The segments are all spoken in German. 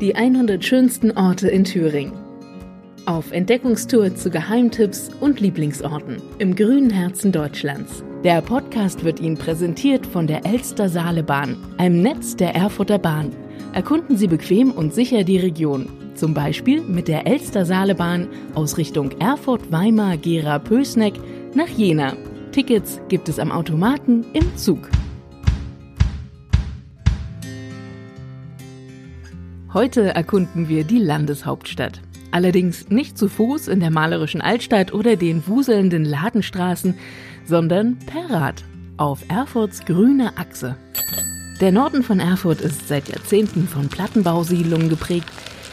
Die 100 schönsten Orte in Thüringen. Auf Entdeckungstour zu Geheimtipps und Lieblingsorten im grünen Herzen Deutschlands. Der Podcast wird Ihnen präsentiert von der Elster Saalebahn, einem Netz der Erfurter Bahn. Erkunden Sie bequem und sicher die Region. Zum Beispiel mit der Elster Saalebahn aus Richtung Erfurt, Weimar, Gera, Pößneck nach Jena. Tickets gibt es am Automaten im Zug. Heute erkunden wir die Landeshauptstadt. Allerdings nicht zu Fuß in der malerischen Altstadt oder den wuselnden Ladenstraßen, sondern per Rad auf Erfurts grüne Achse. Der Norden von Erfurt ist seit Jahrzehnten von Plattenbausiedlungen geprägt,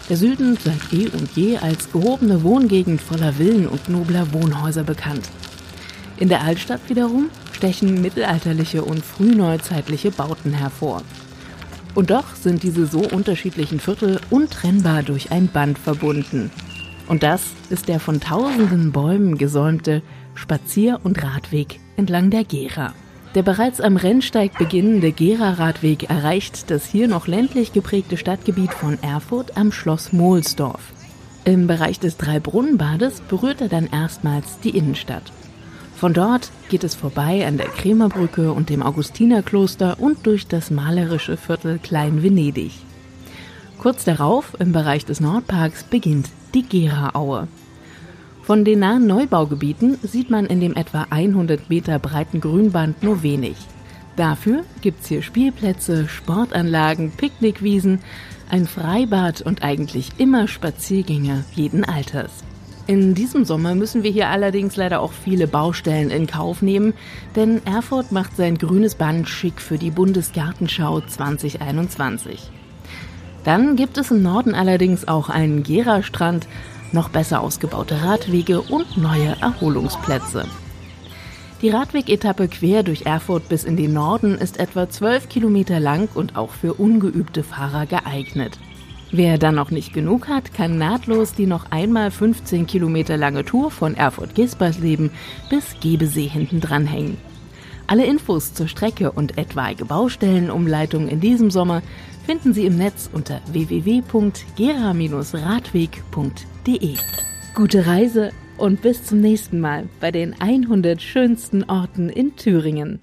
der Süden seit eh und je als gehobene Wohngegend voller Villen und nobler Wohnhäuser bekannt. In der Altstadt wiederum stechen mittelalterliche und frühneuzeitliche Bauten hervor. Und doch sind diese so unterschiedlichen Viertel untrennbar durch ein Band verbunden. Und das ist der von tausenden Bäumen gesäumte Spazier- und Radweg entlang der Gera. Der bereits am Rennsteig beginnende Gera-Radweg erreicht das hier noch ländlich geprägte Stadtgebiet von Erfurt am Schloss Mohlsdorf. Im Bereich des Dreibrunnenbades berührt er dann erstmals die Innenstadt. Von dort geht es vorbei an der Krämerbrücke und dem Augustinerkloster und durch das malerische Viertel Klein-Venedig. Kurz darauf, im Bereich des Nordparks, beginnt die Gera-Aue. Von den nahen Neubaugebieten sieht man in dem etwa 100 Meter breiten Grünband nur wenig. Dafür gibt's hier Spielplätze, Sportanlagen, Picknickwiesen, ein Freibad und eigentlich immer Spaziergänge jeden Alters. In diesem Sommer müssen wir hier allerdings leider auch viele Baustellen in Kauf nehmen, denn Erfurt macht sein grünes Band schick für die Bundesgartenschau 2021. Dann gibt es im Norden allerdings auch einen Gera-Strand, noch besser ausgebaute Radwege und neue Erholungsplätze. Die Radwegetappe quer durch Erfurt bis in den Norden ist etwa 12 Kilometer lang und auch für ungeübte Fahrer geeignet. Wer dann noch nicht genug hat, kann nahtlos die noch einmal 15 Kilometer lange Tour von Erfurt-Gispersleben bis Gebesee hinten dranhängen. Alle Infos zur Strecke und etwaige Baustellenumleitung in diesem Sommer finden Sie im Netz unter www.gera-radweg.de. Gute Reise und bis zum nächsten Mal bei den 100 schönsten Orten in Thüringen.